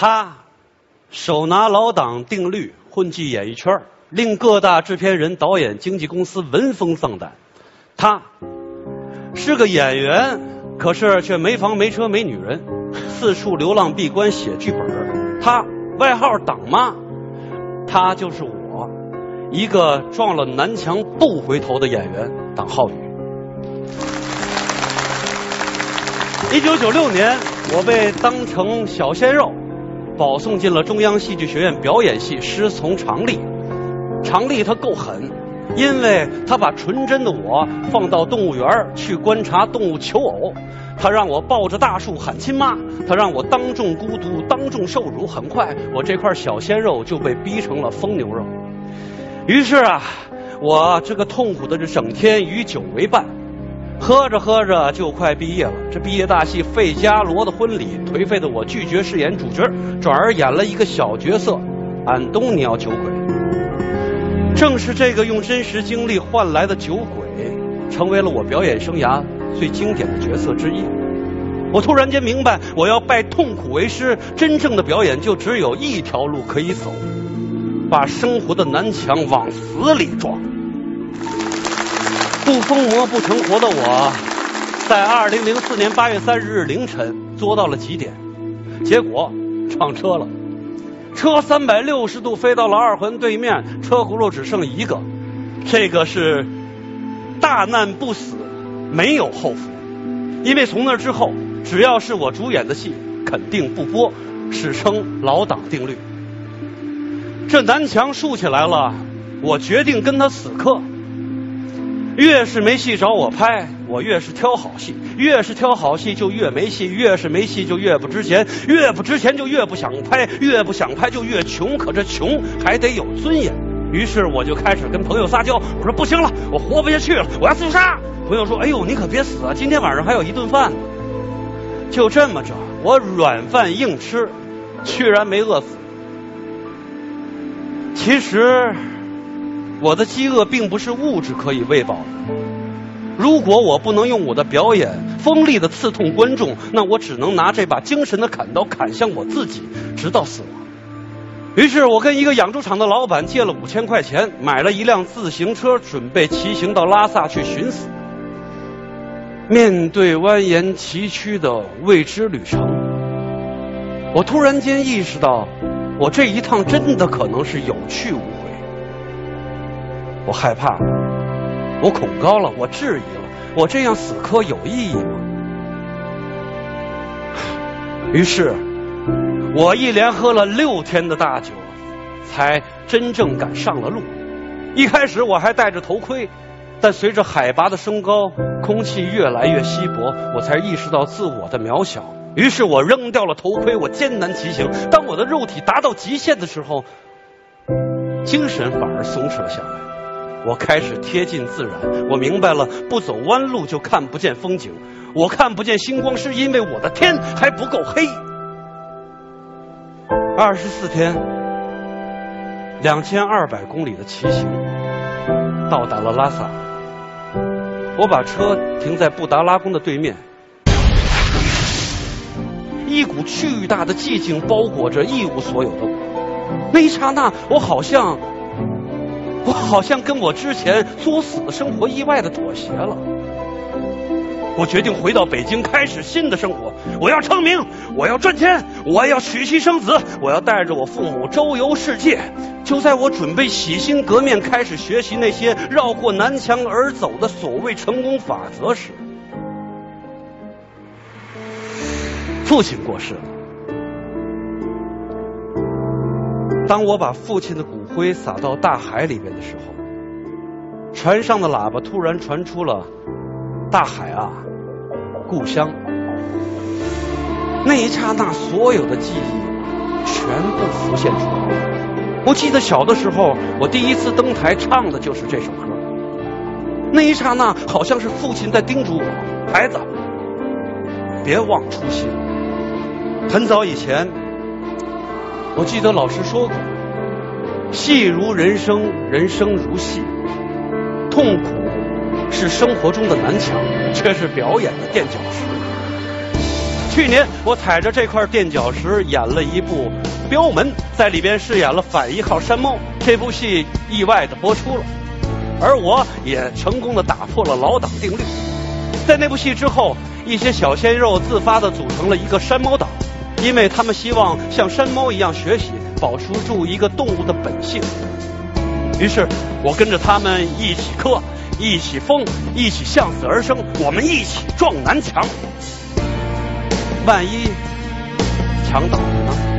他手拿老党定律混迹演艺圈，令各大制片人、导演、经纪公司闻风丧胆。他是个演员，可是却没房没车没女人，四处流浪闭关写剧本。他外号党妈，他就是我，一个撞了南墙不回头的演员党浩宇。一九九六年，我被当成小鲜肉。保送进了中央戏剧学院表演系，师从常立。常立他够狠，因为他把纯真的我放到动物园去观察动物求偶，他让我抱着大树喊亲妈，他让我当众孤独，当众受辱。很快，我这块小鲜肉就被逼成了疯牛肉。于是啊，我这个痛苦的这整天与酒为伴。喝着喝着就快毕业了，这毕业大戏《费加罗的婚礼》，颓废的我拒绝饰演主角，转而演了一个小角色——安东尼奥酒鬼。正是这个用真实经历换来的酒鬼，成为了我表演生涯最经典的角色之一。我突然间明白，我要拜痛苦为师，真正的表演就只有一条路可以走：把生活的南墙往死里撞。不疯魔不成活的我，在二零零四年八月三十日凌晨作到了极点，结果撞车了，车三百六十度飞到了二环对面，车轱辘只剩一个，这个是大难不死，没有后福，因为从那之后，只要是我主演的戏，肯定不播，史称老党定律。这南墙竖起来了，我决定跟他死磕。越是没戏找我拍，我越是挑好戏；越是挑好戏，就越没戏；越是没戏，就越不值钱；越不值钱，就越不想拍；越不想拍，就越穷。可这穷还得有尊严。于是我就开始跟朋友撒娇，我说不行了，我活不下去了，我要自杀。朋友说：“哎呦，你可别死啊，今天晚上还有一顿饭呢。”就这么着，我软饭硬吃，居然没饿死。其实。我的饥饿并不是物质可以喂饱的。如果我不能用我的表演锋利的刺痛观众，那我只能拿这把精神的砍刀砍向我自己，直到死亡。于是我跟一个养猪场的老板借了五千块钱，买了一辆自行车，准备骑行到拉萨去寻死。面对蜿蜒崎岖的未知旅程，我突然间意识到，我这一趟真的可能是有去无。我害怕，我恐高了，我质疑了，我这样死磕有意义吗？于是，我一连喝了六天的大酒，才真正敢上了路。一开始我还戴着头盔，但随着海拔的升高，空气越来越稀薄，我才意识到自我的渺小。于是我扔掉了头盔，我艰难骑行。当我的肉体达到极限的时候，精神反而松弛了下来。我开始贴近自然，我明白了，不走弯路就看不见风景。我看不见星光，是因为我的天还不够黑。二十四天，两千二百公里的骑行，到达了拉萨。我把车停在布达拉宫的对面，一股巨大的寂静包裹着一无所有的我。那一刹那，我好像。我好像跟我之前作死的生活意外的妥协了。我决定回到北京，开始新的生活。我要成名，我要赚钱，我要娶妻生子，我要带着我父母周游世界。就在我准备洗心革面，开始学习那些绕过南墙而走的所谓成功法则时，父亲过世了。当我把父亲的骨灰撒到大海里边的时候，船上的喇叭突然传出了“大海啊，故乡”。那一刹那，所有的记忆全部浮现出来。我记得小的时候，我第一次登台唱的就是这首歌。那一刹那，好像是父亲在叮嘱我：“孩子，别忘初心。”很早以前。我记得老师说过：“戏如人生，人生如戏。痛苦是生活中的南墙，却是表演的垫脚石。”去年我踩着这块垫脚石演了一部《镖门》，在里边饰演了反一号山猫。这部戏意外的播出了，而我也成功的打破了老党定律。在那部戏之后，一些小鲜肉自发的组成了一个山猫党，因为他们希望像山猫一样学习，保持住一个动物的本性。于是我跟着他们一起磕，一起疯，一起向死而生，我们一起撞南墙。万一墙倒了呢？